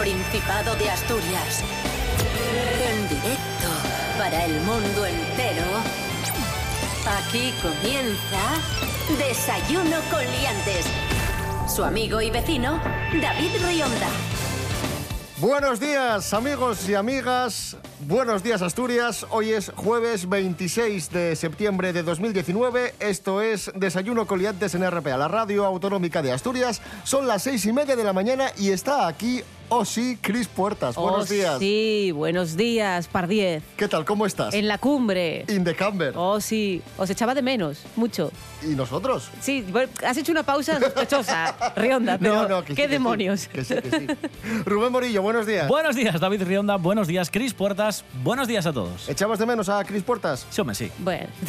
Principado de Asturias. En directo para el mundo entero. Aquí comienza Desayuno con Liantes. Su amigo y vecino, David Rionda. Buenos días amigos y amigas, buenos días Asturias, hoy es jueves 26 de septiembre de 2019, esto es Desayuno Coliantes en RPA, la radio autonómica de Asturias, son las seis y media de la mañana y está aquí Oh sí, Cris Puertas. Buenos oh, días. Sí, buenos días, Pardiez. ¿Qué tal? ¿Cómo estás? En la cumbre. In the camber. Oh, sí. Os echaba de menos, mucho. ¿Y nosotros? Sí, has hecho una pausa sospechosa, Rionda, pero no, no, que ¿qué sí, que demonios? Sí, que sí, que sí. Rubén Morillo, buenos días. Buenos días, David Rionda. Buenos días, Cris Puertas. Buenos días a todos. ¿Echabas de menos a Cris Puertas? Sí, hombre, sí. Bueno.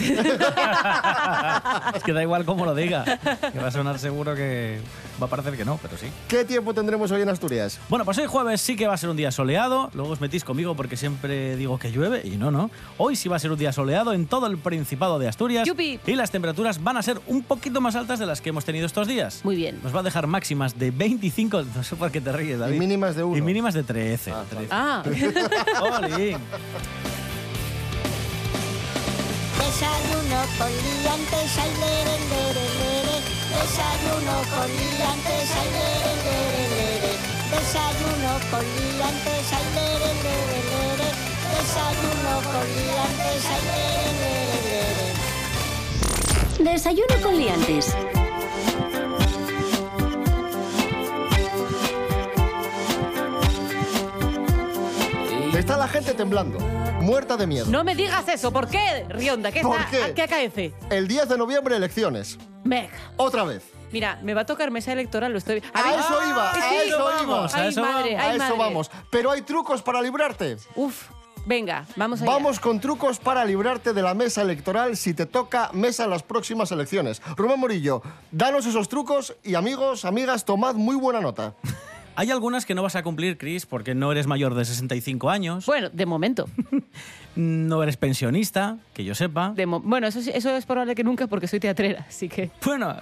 es que da igual cómo lo diga. Que va a sonar seguro que va a parecer que no, pero sí. ¿Qué tiempo tendremos hoy en Asturias? Bueno, pues hoy jueves sí que va a ser un día soleado. Luego os metís conmigo porque siempre digo que llueve y no, no. Hoy sí va a ser un día soleado en todo el Principado de Asturias. ¡Yupi! Y las temperaturas van a ser un poquito más altas de las que hemos tenido estos días. Muy bien. Nos va a dejar máximas de 25, no sé por qué te ríes, David. Y mínimas de 1. Y mínimas de 13. Ah, 13. Ah. Desayuno con liantes, ay, lere, lere, lere. Desayuno con liantes, ay, lere, lere, lere. Desayuno con liantes, ay, lere, lere, lere. Desayuno con liantes, ay, lere, lere, lere. Desayuno con Liantes. Está la gente temblando, muerta de miedo. no me digas eso. ¿Por qué, Rionda? ¿Qué, ¿Por está- qué? ¿A qué acaece? El 10 de noviembre, elecciones. Meg. Otra vez. Mira, me va a tocar mesa electoral, lo estoy... A ver- eso iba, a sí. eso iba. vamos, a Ay, eso madre. A ay, eso madre. vamos. Pero hay trucos para librarte. Uf, venga, vamos allá. Vamos con trucos para librarte de la mesa electoral si te toca mesa en las próximas elecciones. Rubén Morillo, danos esos trucos y amigos, amigas, tomad muy buena nota. Hay algunas que no vas a cumplir, Chris, porque no eres mayor de 65 años, Bueno, de momento. no eres pensionista, que yo sepa. De bueno, eso, es probable que nunca porque soy teatrera, así que... Bueno,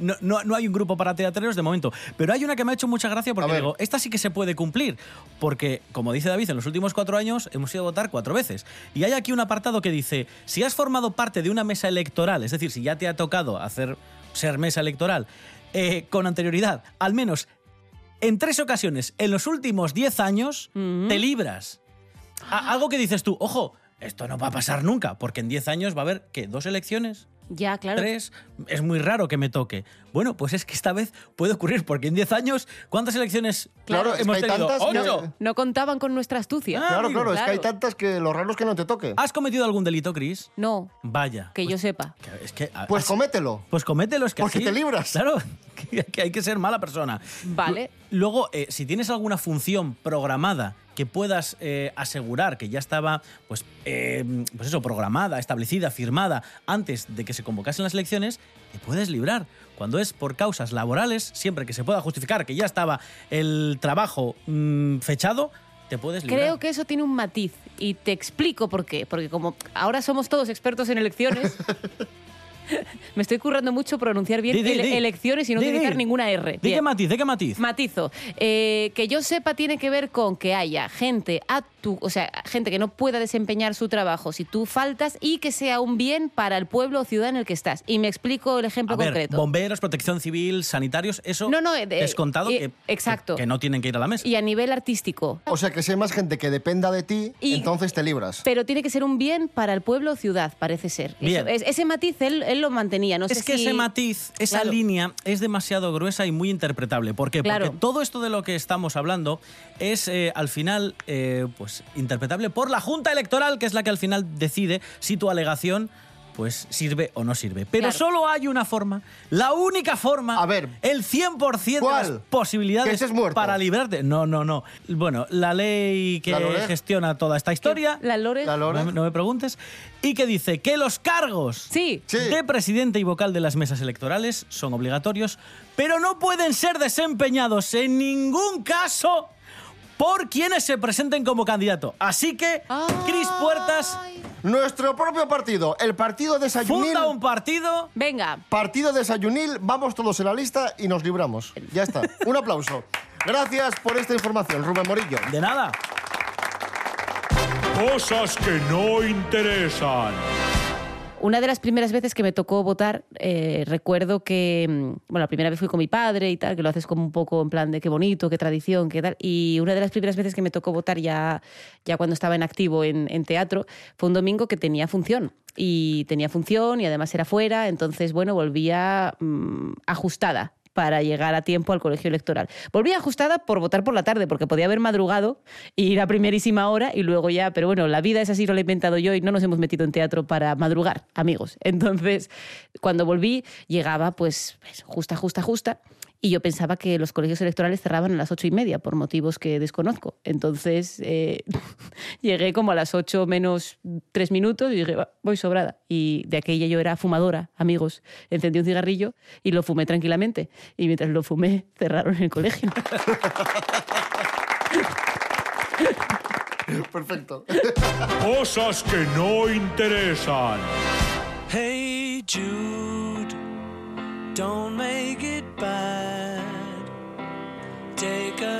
no, no- no hay un grupo para teatreros de momento, pero hay una que me ha hecho mucha gracia porque digo, esta sí que se puede cumplir, porque, como dice David, en los últimos cuatro años hemos ido a votar cuatro veces. Y hay aquí un apartado que dice, si has formado parte de una mesa electoral, es decir, si ya te ha tocado hacer ser mesa electoral eh, con anterioridad, al menos en tres ocasiones en los últimos diez años, te libras. A- algo que dices tú, ojo, esto no va a pasar nunca, porque en diez años va a haber, ¿qué? ¿Dos elecciones? Ya, claro. tres, es muy raro que me toque. Bueno, pues es que esta vez puede ocurrir, porque en 10 años, ¿cuántas elecciones Claro, es que hemos hay tenido? tantas que- ¡Ocho! No contaban con nuestra astucia. Ah, Claro, amigo, claro, es que hay claro. tantas que lo raro es que no te toque. ¿Has cometido algún delito, Chris? No, Vaya. que pues, yo sepa. Es que, Pues has- comételo. pues comételo, es que Porque así- te libras. Claro, que, que hay que ser mala persona. Vale. Luego, eh, si tienes alguna función programada que puedas eh, asegurar que ya estaba, pues, eh, pues eso, programada, establecida, firmada antes de que se convocasen las elecciones, te puedes librar. Cuando es por causas laborales, siempre que se pueda justificar que ya estaba el trabajo mm, fechado, te puedes librar. Creo que eso tiene un matiz y te explico por qué. Porque como ahora somos todos expertos en elecciones, me estoy currando mucho pronunciar bien Di, di, ele- di. elecciones y no utilizar ninguna R. ¿De qué matiz? ¿De qué matiz? Matizo. Eh, que yo sepa tiene que ver con que haya gente a tu, o sea, gente que no pueda desempeñar su trabajo si tú faltas y que sea un bien para el pueblo o ciudad en el que estás. Y me explico el ejemplo A ver, concreto. bomberos, protección civil, sanitarios, eso No, no, eh, de- es contado eh, que, exacto. que no tienen que ir a la mesa. Y a nivel artístico. O sea, que si hay más gente que dependa de ti, Y- entonces te libras. Pero tiene que ser un bien para el pueblo o ciudad, parece ser. Eso- Bien. es- ese matiz él, él lo mantenía. No sé Es que si- ese matiz, esa Claro. línea es demasiado gruesa y muy interpretable. ¿Por qué? Claro. Porque todo esto de lo que estamos hablando es eh, al final eh, pues, interpretable por la Junta Electoral, que es la que al final decide si tu alegación pues sirve o no sirve. Pero Claro. solo hay una forma, la única forma, A ver, el 100% de ¿cuál? las posibilidades Que estés muerto. para librarte. No, no, no. Bueno, la ley que gestiona toda esta historia, La Lore. La Lore. no, me- no me preguntes, y que dice que los cargos Sí. Sí. de presidente y vocal de las mesas electorales son obligatorios, pero no pueden ser desempeñados en ningún caso por quienes se presenten como candidato. Así que, Cris Puertas. Nuestro propio partido, el partido desayunil. funda un partido. Venga. Partido desayunil, vamos todos en la lista y nos libramos. Ya está. Un aplauso. Gracias por esta información, Rubén Morillo. De nada. Cosas que no interesan. Una de las primeras veces que me tocó votar, eh, recuerdo que, mm, bueno, la primera vez fui con mi padre y tal, que lo haces como un poco en plan de qué bonito, qué tradición, qué tal. Y una de las primeras veces que me tocó votar ya, ya cuando estaba en activo en, teatro, fue un domingo que tenía función. Y tenía función y además era fuera, entonces, bueno, volvía mm, ajustada para llegar a tiempo al colegio electoral. Volví ajustada por votar por la tarde, porque podía haber madrugado ir a primerísima hora y luego ya, pero bueno, la vida es así, la he inventado yo y no nos hemos metido en teatro para madrugar, amigos. Entonces, cuando volví, llegaba pues pues, justa, justa, justa. Y yo pensaba que los colegios electorales cerraban a las ocho y media por motivos que desconozco. Entonces eh, llegué como a las ocho menos tres minutos y dije, "Va, voy sobrada. Y de aquella yo era fumadora, amigos. Encendí un cigarrillo y lo fumé tranquilamente. Y mientras lo fumé, cerraron el colegio. Perfecto. Cosas que no interesan. Hey Jude, don't make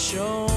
upon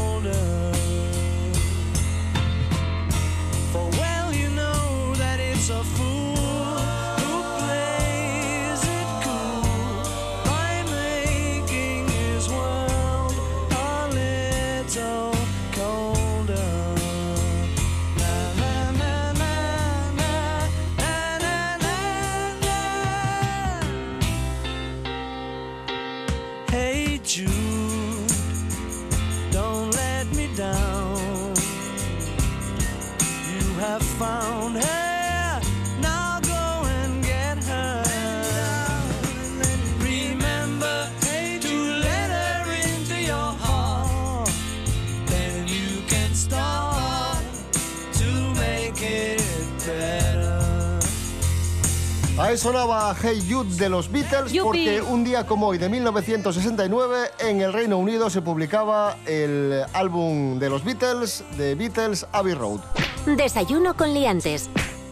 sonaba Hey Jude de los Beatles Yupi. porque un día como hoy de 1969 en el Reino Unido se publicaba el álbum de los Beatles, de Beatles Abbey Road. Desayuno con liantes.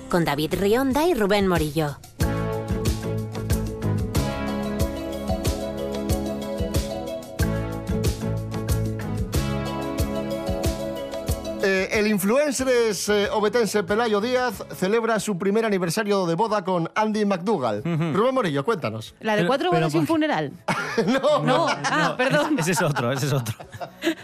Con David Rionda y Rubén Morillo. El influencer es, eh, obetense Pelayo Díaz celebra su primer aniversario de boda con Andy McDougall. Rubén Morillo, cuéntanos. La de Pero- cuatro pero bodas y un ¿por funeral. no, No, ah, perdón. Ese es otro, ese es otro.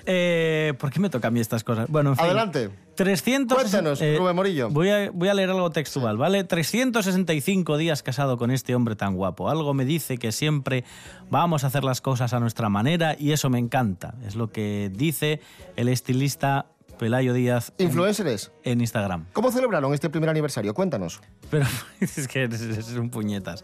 Eh, ¿Por qué me toca a mí estas cosas? Bueno, en fin. Adelante. 300... Cuéntanos, Rubén Morillo. Voy a, voy a leer algo textual, ¿vale? 365 días casado con este hombre tan guapo. Algo me dice que siempre vamos a hacer las cosas a nuestra manera y eso me encanta. Es lo que dice el estilista Pelayo Díaz en- Influencers. en Instagram. ¿Cómo celebraron este primer aniversario? Cuéntanos. Pero es que es, es un puñetas.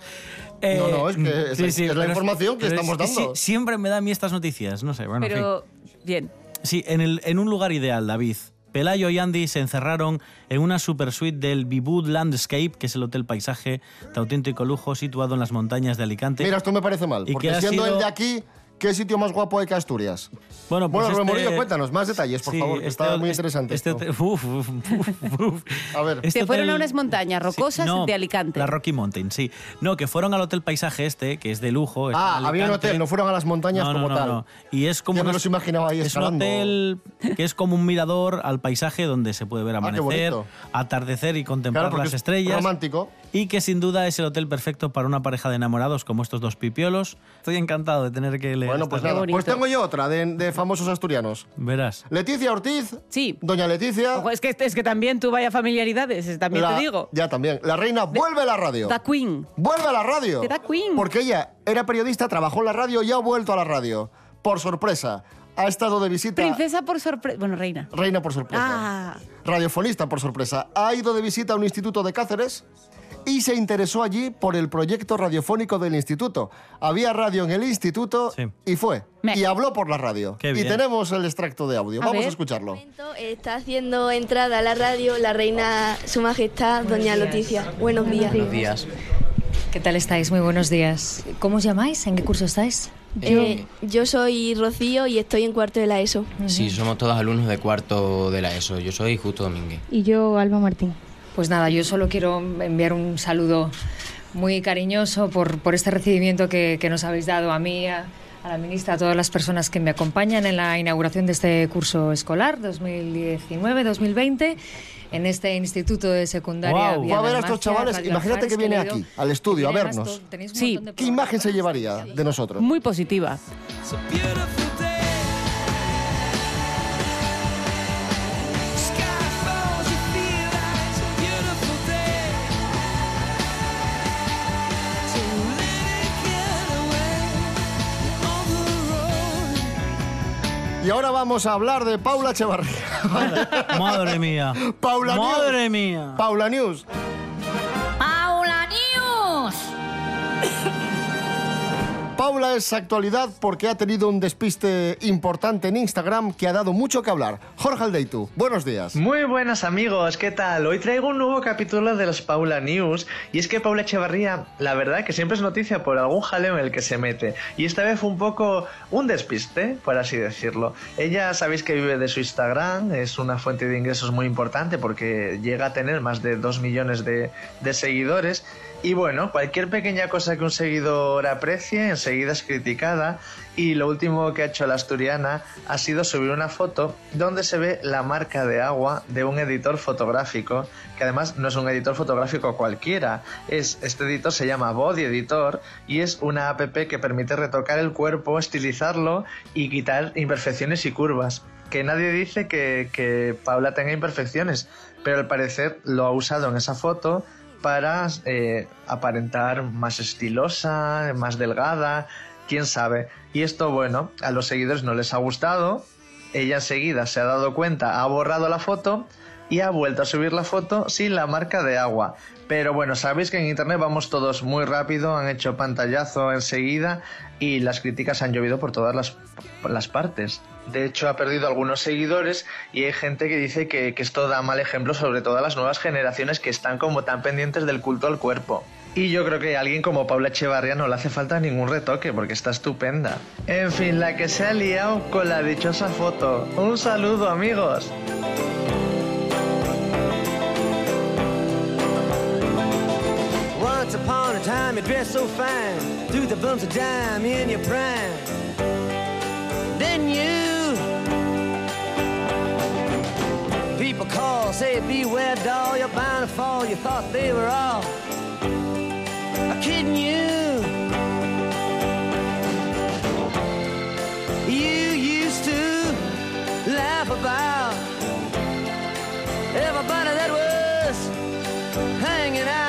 No, no, es que es- es la pero información que pero estamos es dando. sí, siempre me da a mí estas noticias, no sé, bueno, en fin. Pero, bien. Sí, en, el, en un lugar ideal, David. Pelayo y Andy se encerraron en una super suite del Bibud Landscape, que es el hotel paisaje de auténtico lujo situado en las montañas de Alicante. Mira, esto me parece mal, ¿Y qué porque siendo sido? el de aquí, ¿qué sitio más guapo hay que Asturias? bueno, pues Bueno, Rubén este- Morillo, cuéntanos más detalles, por Sí, favor, que este- está muy este- interesante este esto. uf, uf, uf, uf. A ver. Este Se fueron hotel- a unas montañas rocosas no, de Alicante. La Rocky Mountain, sí. No, que fueron al hotel paisaje este, que es de lujo. Ah, había un hotel, no fueron a las montañas No, no, como no, tal. no. Y es como Ya me una- los imaginaba ahí es un hotel que es como un mirador al paisaje donde se puede ver Ah, amanecer, atardecer y contemplar Claro, las es estrellas. romántico. Y que sin duda es el hotel perfecto para una pareja de enamorados como estos dos pipiolos. Estoy encantado de tener que leer Bueno, pues nada. Pues tengo yo otra de, de famosos asturianos. Verás. Leticia Ortiz. Sí. Doña Leticia. Ojo, es, que, es que también tú vaya familiaridades, es- también la- te digo. Ya también. La reina vuelve a la radio. Da Queen. Vuelve a la radio. The Queen. Porque ella era periodista, trabajó en la radio y ha vuelto a la radio. Por sorpresa. Ha estado de visita. Princesa por sorpresa. Bueno, reina. Reina por sorpresa. Ah. Radiofonista por sorpresa. Ha ido de visita a un instituto de Cáceres y se interesó allí por el proyecto radiofónico del instituto. Había radio en el instituto Sí. y fue. Me- Y habló por la radio. Qué y bien. tenemos el extracto de audio. A Vamos ver. a escucharlo. está haciendo entrada a la radio la reina Su Majestad Doña Leticia. Buenos días. Buenos días. ¿Qué tal estáis? Muy buenos días. ¿Cómo os llamáis? ¿En qué curso estáis? Eh, yo soy Rocío y estoy en cuarto de la ESO. Sí, somos todos alumnos de cuarto de la ESO. Yo soy Justo Domínguez. Y yo, Alba Martín. Pues nada, yo solo quiero enviar un saludo muy cariñoso por, por este recibimiento que, que nos habéis dado a mí, a, a la ministra, a todas las personas que me acompañan en la inauguración de este curso escolar 2019-2020 en este instituto de secundaria. Vía Va a ver a estos chavales, imagínate que viene aquí, al estudio, a vernos. Sí. ¿Qué imagen se llevaría de nosotros? Muy positiva. Y ahora vamos a hablar de Paula Echevarría. Madre mía. Paula Madre News. mía. Paula News. Paula es actualidad porque ha tenido un despiste importante en Instagram que ha dado mucho que hablar. Jorge Aldeitu, buenos días. Muy buenas amigos, ¿qué tal? Hoy traigo un nuevo capítulo de los Paula News y es que Paula Echevarría, la verdad que siempre es noticia por algún jaleo en el que se mete y esta vez fue un poco un despiste, por así decirlo. Ella sabéis que vive de su Instagram, es una fuente de ingresos muy importante porque llega a tener más de 2 millones de, de seguidores y bueno, cualquier pequeña cosa que un seguidor aprecie enseguida es criticada y lo último que ha hecho la asturiana ha sido subir una foto donde se ve la marca de agua de un editor fotográfico, que además no es un editor fotográfico cualquiera, es este editor se llama Body Editor y es una app que permite retocar el cuerpo, estilizarlo y quitar imperfecciones y curvas. Que nadie dice que, que Paula tenga imperfecciones, pero al parecer lo ha usado en esa foto para eh, aparentar más estilosa, más delgada, quién sabe. Y esto, bueno, a los seguidores no les ha gustado. Ella enseguida se ha dado cuenta, ha borrado la foto y ha vuelto a subir la foto sin la marca de agua. Pero bueno, sabéis que en internet vamos todos muy rápido, han hecho pantallazo enseguida y las críticas han llovido por todas las, las partes. De hecho, ha perdido algunos seguidores y hay gente que dice que, esto da mal ejemplo sobre todo a las nuevas generaciones que están como tan pendientes del culto al cuerpo. Y yo creo que a alguien como Paula Echevarría no le hace falta ningún retoque porque está estupenda. En fin, la que se ha liado con la dichosa foto. Un saludo amigos. Once upon a time, you so fine, the bumps of dime in your prime. People call, say beware, doll, you're bound to fall. You thought they were all kidding you. You used to laugh about everybody that was hanging out.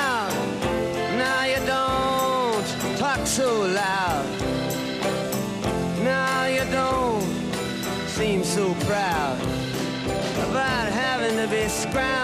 ground.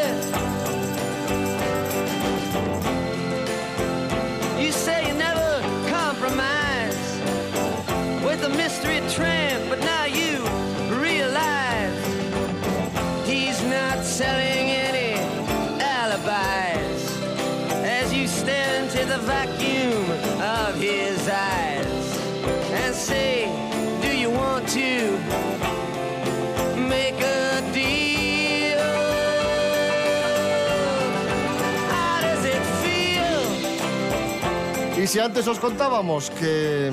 Y si antes os contábamos que,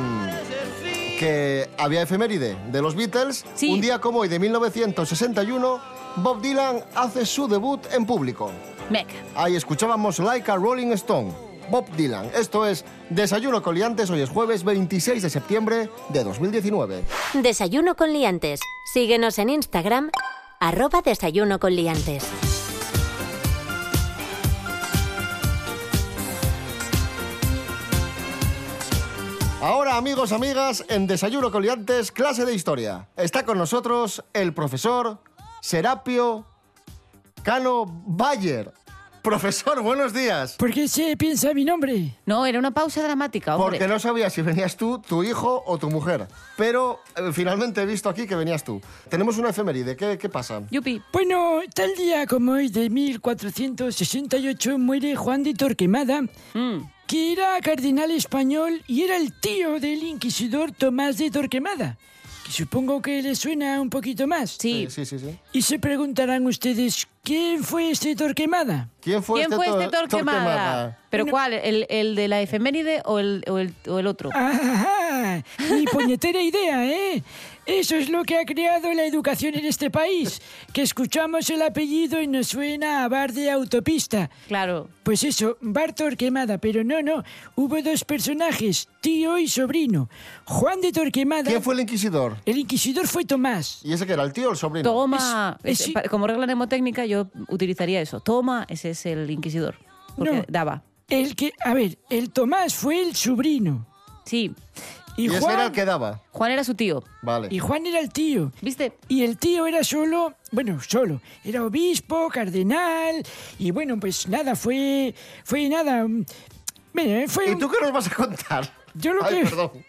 que había efeméride de los Beatles, un día como hoy de 1961, Bob Dylan hace su debut en público. Meca. Ahí escuchábamos Like a Rolling Stone. Bob Dylan. Esto es Desayuno con Liantes. Hoy es jueves 26 de septiembre de 2019. Desayuno con liantes. Síguenos en Instagram, arroba desayuno con liantes. Amigos, amigas, en Desayuno con Liantes, clase de historia. Está con nosotros el profesor Serapio Cano Bayer. Profesor, buenos días. ¿Por qué se piensa mi nombre? No, era una pausa dramática, hombre. Porque no sabía si venías tú, tu hijo o tu mujer. Pero eh, finalmente he visto aquí que venías tú. Tenemos una efeméride. ¿Qué, qué pasa? Yupi. Bueno, tal día como hoy de 1468 muere Juan de Torquemada, que era cardenal español y era el tío del inquisidor Tomás de Torquemada. Que supongo que le suena un poquito más. Sí. Sí, sí, sí. Y se preguntarán ustedes, ¿quién fue este Torquemada? ¿Quién fue ¿Quién este, fue Tor- este Torquemada? ¿Pero cuál? ¿El, el de la efeméride o el, o el, o el otro? Ajá, ni puñetera idea, ¿eh? Eso es lo que ha creado la educación en este país, que escuchamos el apellido y nos suena a bar de autopista. Claro. Pues eso, bar Torquemada, pero no, no, hubo dos personajes, tío y sobrino. Juan de Torquemada... ¿Quién fue el inquisidor? El inquisidor fue Tomás. ¿Y ese que era, el tío o el sobrino? Toma. Es- Ese- es- pa- Como regla mnemotécnica yo utilizaría eso. Toma, ese es el inquisidor. Porque No. daba. El que, a ver, el Tomás fue el sobrino. Sí. Y, Y ese Juan, era el que daba. Juan era su tío. Vale. y Juan era el tío. ¿Viste? Y el tío era solo, bueno, solo, era obispo, cardenal, y bueno, pues nada, fue, fue nada, mm, mira, fue... ¿Y tú qué nos vas a contar? Yo lo Ay, que... perdón.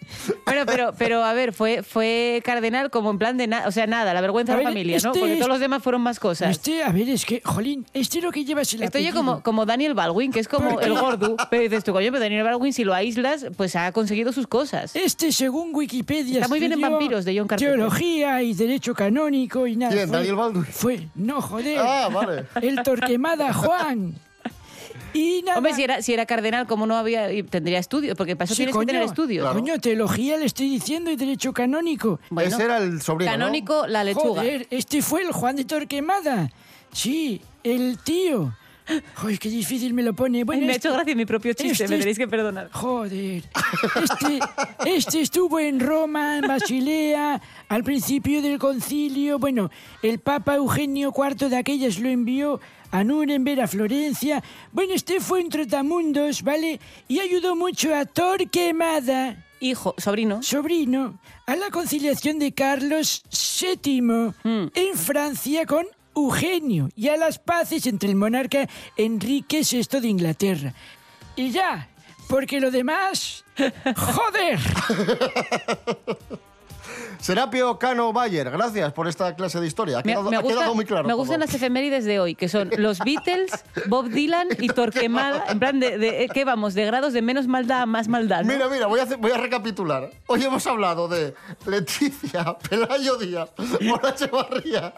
Bueno, pero, pero a ver, fue, fue cardenal como en plan de nada, o sea, nada, la vergüenza A de la ver, familia, ¿no? este Porque es- todos los demás fueron más cosas. Este, a ver, es que, jolín, este es lo que llevas el Estoy yo como, como Daniel Baldwin, que es como ¿Por el gordo. Pero dices tú, coño, pero Daniel Baldwin, si lo aíslas, pues ha conseguido sus cosas. Este, según Wikipedia, Está muy bien en vampiros, de John Carpenter. Teología y Derecho Canónico y nada. ¿Quién, fue- Daniel Baldwin? Fue, no, joder. Ah, vale. El Torquemada Juan. Y nada... Hombre, si era, si era cardenal, como no había, tendría estudios, porque para eso Sí, tienes coño, que tener estudios. Claro. Coño, teología le estoy diciendo y derecho canónico. Bueno, ese era el sobrino, ¿no? canónico, la lechuga. Joder, este fue el Juan de Torquemada. Sí, el tío. Joder, qué difícil me lo pone. Bueno, Ay, me ha este- hecho gracia mi propio chiste, este me tenéis que perdonar. Joder. Este, este estuvo en Roma, en Basilea, al principio del concilio. Bueno, el Papa Eugenio IV de aquellas lo envió a Nuremberg, a Florencia. Bueno, este fue un trotamundos, ¿vale? Y ayudó mucho a Torquemada Hijo, sobrino. sobrino a la conciliación de Carlos VII en Francia con Eugenio y a las paces entre el monarca Enrique VI de Inglaterra. Y ya, porque lo demás... ¡Joder! Serapio Cano Bayer, gracias por esta clase de historia. Ha Me, quedado, me ha gusta- quedado muy claro. me todo. gustan las efemérides de hoy, que son los Beatles, Bob Dylan y Torquemada. En plan, de, de- ¿qué vamos? De grados de menos maldad a más maldad. ¿no? Mira, mira, voy a, hacer- voy a recapitular. Hoy hemos hablado de Leticia, Pelayo Díaz, Mora Echevarría,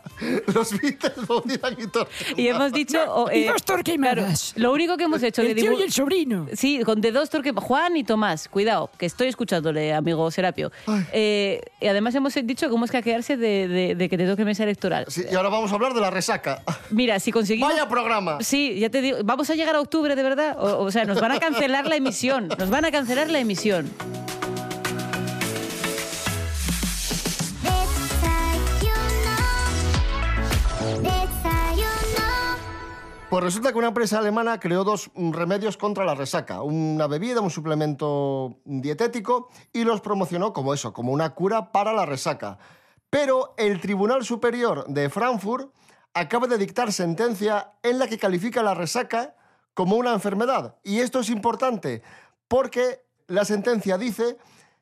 los Beatles, Bob Dylan y Torquemada. Y hemos dicho... o, y eh, dos Torquemadas. Lo único que hemos hecho de el tío dibu- y el sobrino. Sí, con de dos Torquemadas. Juan y Tomás, cuidado, que estoy escuchándole, amigo Serapio. Eh, y además hemos dicho cómo es hackearse de, de- de que te toque mesa electoral. Sí, y ahora vamos a hablar de la resaca. Mira, si conseguimos... Vaya programa. Sí, ya te digo, ¿vamos a llegar a octubre de verdad? O, o sea, nos van a cancelar la emisión, nos van a cancelar la emisión. Pues resulta que una empresa alemana creó dos mm, remedios contra la resaca, una bebida, un suplemento dietético, y los promocionó como eso, como una cura para la resaca. Pero el Tribunal Superior de Frankfurt acaba de dictar sentencia en la que califica la resaca como una enfermedad. Y esto es importante porque la sentencia dice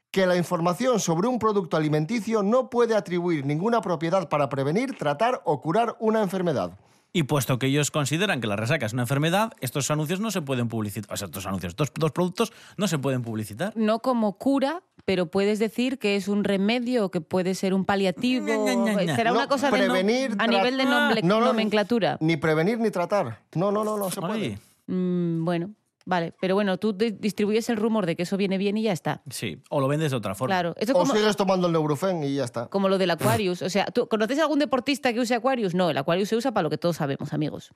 que la información sobre un producto alimenticio no puede atribuir ninguna propiedad para prevenir, tratar o curar una enfermedad. Y puesto que ellos consideran que la resaca es una enfermedad, estos anuncios no se pueden publicitar. O sea, estos anuncios, estos dos productos no se pueden publicitar. No como cura, pero puedes decir que es un remedio, que puede ser un paliativo. Ña, ña, ña. Será una cosa de no- prevenir, a nivel de nombre- No, no, nomenclatura. Ni prevenir ni tratar. No, no, no, no se puede. Mm, bueno, vale. Pero bueno, tú di- distribuyes el rumor de que eso viene bien y ya está. Sí, o lo vendes de otra forma. Claro. Esto O como, sigues tomando el Neurofen y ya está. como lo del Aquarius. O sea, ¿tú conoces algún deportista que use Aquarius? No, el Aquarius se usa para lo que todos sabemos, amigos.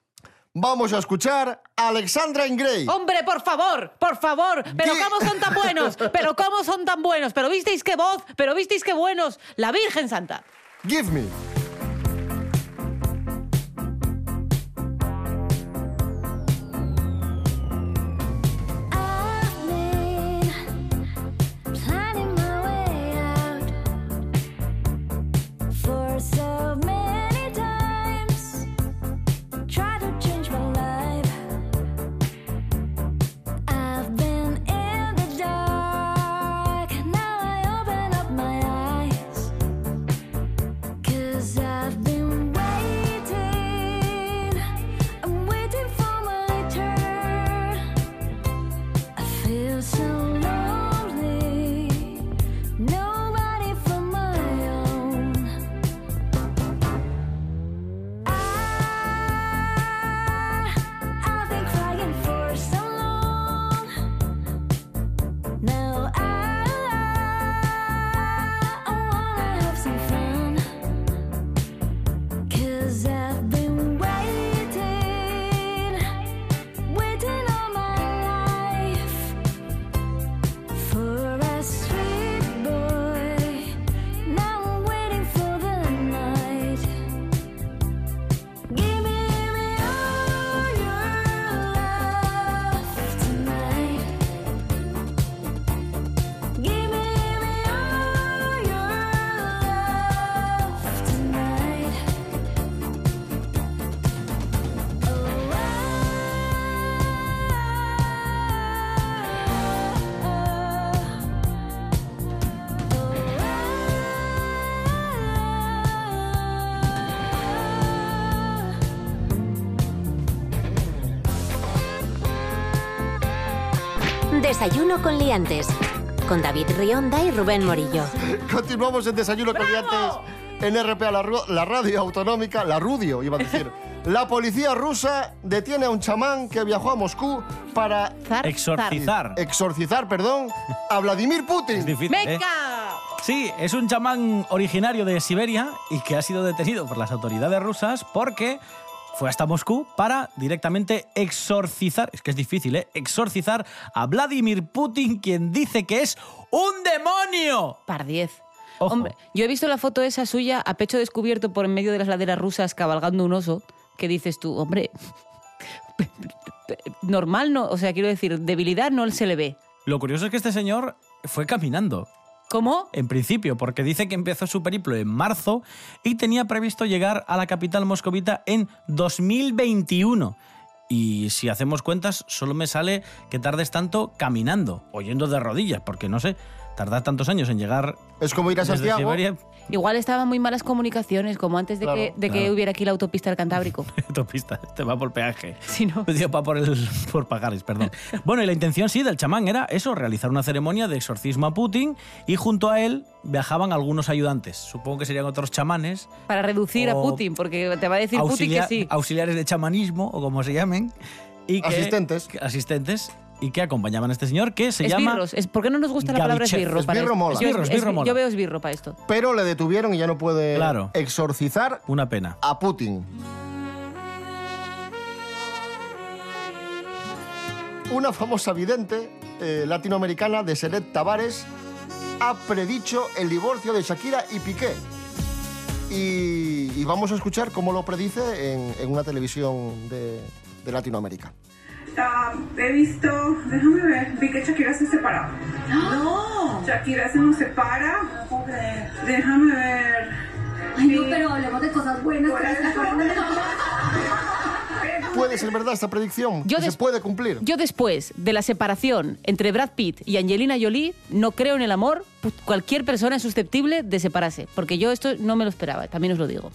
Vamos a escuchar a Alexandra Ingray. ¡Hombre, por favor! ¡Por favor! ¡Pero cómo son tan buenos! ¡Pero cómo son tan buenos! ¡Pero visteis qué voz! ¡Pero visteis qué buenos! ¡La Virgen Santa! Give me. Desayuno con liantes. Con David Rionda y Rubén Morillo. Continuamos en Desayuno con Liantes en RPA, la, radio autonómica, la Rudio, iba a decir. La policía rusa detiene a un chamán que viajó a Moscú para Exorcizar. exorcizar, perdón, a Vladimir Putin. Es difícil, ¿eh? Sí, es un chamán originario de Siberia y que ha sido detenido por las autoridades rusas porque fue hasta Moscú para directamente exorcizar, es que es difícil, ¿eh? Exorcizar a Vladimir Putin, quien dice que es un demonio. Par 10. Hombre, yo he visto la foto esa suya a pecho descubierto por en medio de las laderas rusas cabalgando un oso, que dices tú, hombre, normal no, o sea, quiero decir, debilidad no se le ve. Lo curioso es que este señor fue caminando. ¿Cómo? En principio, porque dice que empezó su periplo en marzo y tenía previsto llegar a la capital moscovita en 2021. Y si hacemos cuentas, solo me sale que tardes tanto caminando o yendo de rodillas, porque no sé, tardar tantos años en llegar. Es como ir a Santiago. Siberia, Igual estaban muy malas comunicaciones, como antes de Claro, que, de que hubiera aquí la autopista del Cantábrico. autopista, te va por peaje. Si no. Digo, va por, el, por pagares, perdón. Bueno, y la intención sí del chamán era eso, realizar una ceremonia de exorcismo a Putin y junto a él viajaban algunos ayudantes. Supongo que serían otros chamanes Para reducir a Putin, porque te va a decir Putin que sí. auxiliares de chamanismo o como se llamen. Y que- Asistentes. que- asistentes y que acompañaban a este señor que se llama... Esbirros. Es, ¿Por qué no nos gusta la palabra Gavichev. esbirro? para Esbirro esto? mola. Yo, Esbirro, esbirro es- mola. yo veo esbirro para esto. Pero le detuvieron y ya no puede Claro. exorcizar Una pena. a Putin. Una famosa vidente eh, latinoamericana de Seret Tavares ha predicho el divorcio de Shakira y Piqué. Y, y vamos a escuchar cómo lo predice en, en una televisión de, de Latinoamérica. Ah, he visto, déjame ver, vi que Shakira se separó. No. Shakira se nos separa. Déjame ver. Ay, no, pero hablemos de cosas buenas. ¿Puede ser verdad esta predicción? Yo ¿Que ¿Se puede cumplir? Yo después de la separación entre Brad Pitt y Angelina Jolie, no creo en el amor. Pu- Cualquier persona es susceptible de separarse, porque yo esto no me lo esperaba, también os lo digo.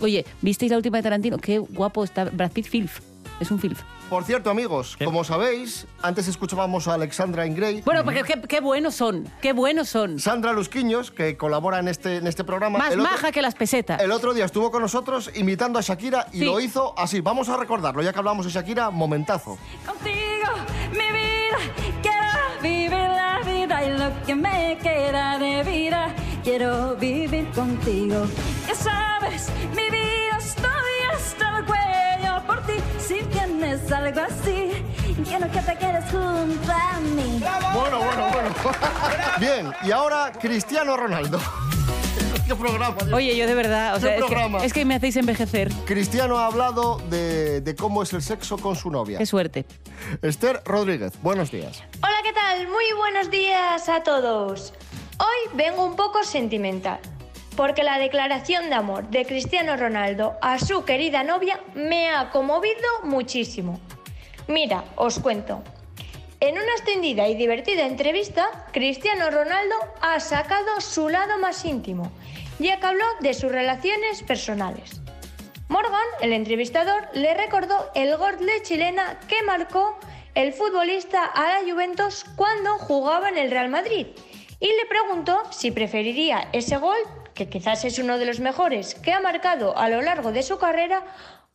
Oye, ¿visteis la última de Tarantino? Qué guapo está Brad Pitt, filf. Es un filf. Por cierto, amigos, como sabéis, antes escuchábamos a Alexandra Ingray. Bueno, porque qué, qué buenos son, qué buenos son. Sandra Lusquiños, que colabora en este, en este programa. Más el otro- maja que las pesetas. El otro día estuvo con nosotros imitando a Shakira y Sí. lo hizo así. Vamos a recordarlo, ya que hablamos de Shakira, momentazo. Contigo, mi vida, quiero vivir la vida y lo que me queda de vida, quiero vivir contigo. Ya sabes, mi vida estoy hasta el cuello ti. Si tienes algo así, quiero que te quedes junto a mí. Bueno, bueno, bueno. Bien, y ahora Cristiano Ronaldo. ¿Qué programa? Dios. Oye, yo de verdad, o ¿Qué sea, es programa? que, es que me hacéis envejecer. Cristiano ha hablado de, de cómo es el sexo con su novia. Qué suerte. Esther Rodríguez, buenos días. Hola, ¿qué tal? Muy buenos días a todos. Hoy vengo un poco sentimental, porque la declaración de amor de Cristiano Ronaldo a su querida novia me ha conmovido muchísimo. Mira, os cuento. En una extendida y divertida entrevista, Cristiano Ronaldo ha sacado su lado más íntimo, ya que habló de sus relaciones personales. Morgan, el entrevistador, le recordó el gol de chilena que marcó el futbolista a la Juventus cuando jugaba en el Real Madrid y le preguntó si preferiría ese gol, que quizás es uno de los mejores que ha marcado a lo largo de su carrera,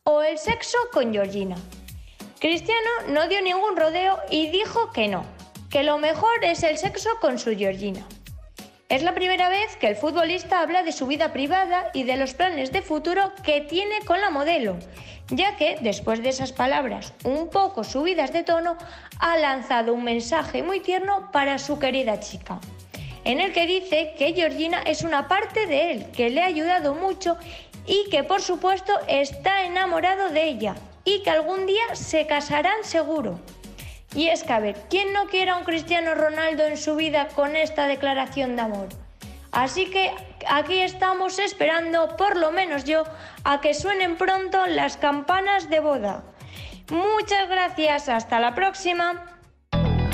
o el sexo con Georgina. Cristiano no dio ningún rodeo y dijo que no, que lo mejor es el sexo con su Georgina. Es la primera vez que el futbolista habla de su vida privada y de los planes de futuro que tiene con la modelo, ya que, después de esas palabras un poco subidas de tono, ha lanzado un mensaje muy tierno para su querida chica, en el que dice que Georgina es una parte de él, que le ha ayudado mucho y que por supuesto está enamorado de ella y que algún día se casarán seguro. Y es que, a ver, ¿quién no quiere a un Cristiano Ronaldo en su vida con esta declaración de amor? Así que aquí estamos esperando, por lo menos yo, a que suenen pronto las campanas de boda. Muchas gracias, hasta la próxima.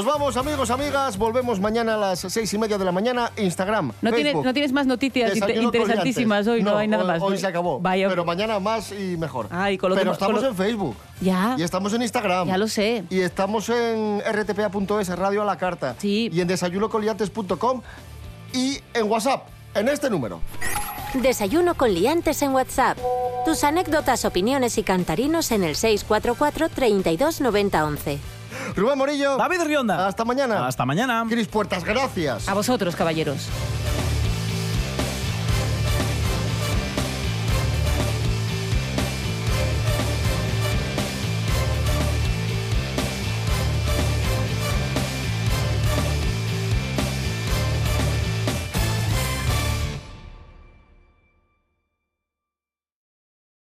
Nos vamos, amigos, amigas. Volvemos mañana a las seis y media de la mañana. Instagram. No tienes, Facebook. no tienes más noticias Desayuno interesantísimas hoy, no, hay nada más. Hoy se acabó. Vaya. Pero mañana más y mejor. Ay, con lo Pero que- estamos con lo- en Facebook. Ya. Y estamos en Instagram. Ya lo sé. Y estamos en rtpa.es, Radio a la Carta. Sí. Y en desayunocoliantes.com y en WhatsApp, en este número. Desayuno con liantes en WhatsApp. Tus anécdotas, opiniones y cantarinos en el 644 32 90 11. Rubén Morillo. David Rionda. Hasta mañana. Hasta mañana. Cris Puertas, gracias. A vosotros, caballeros.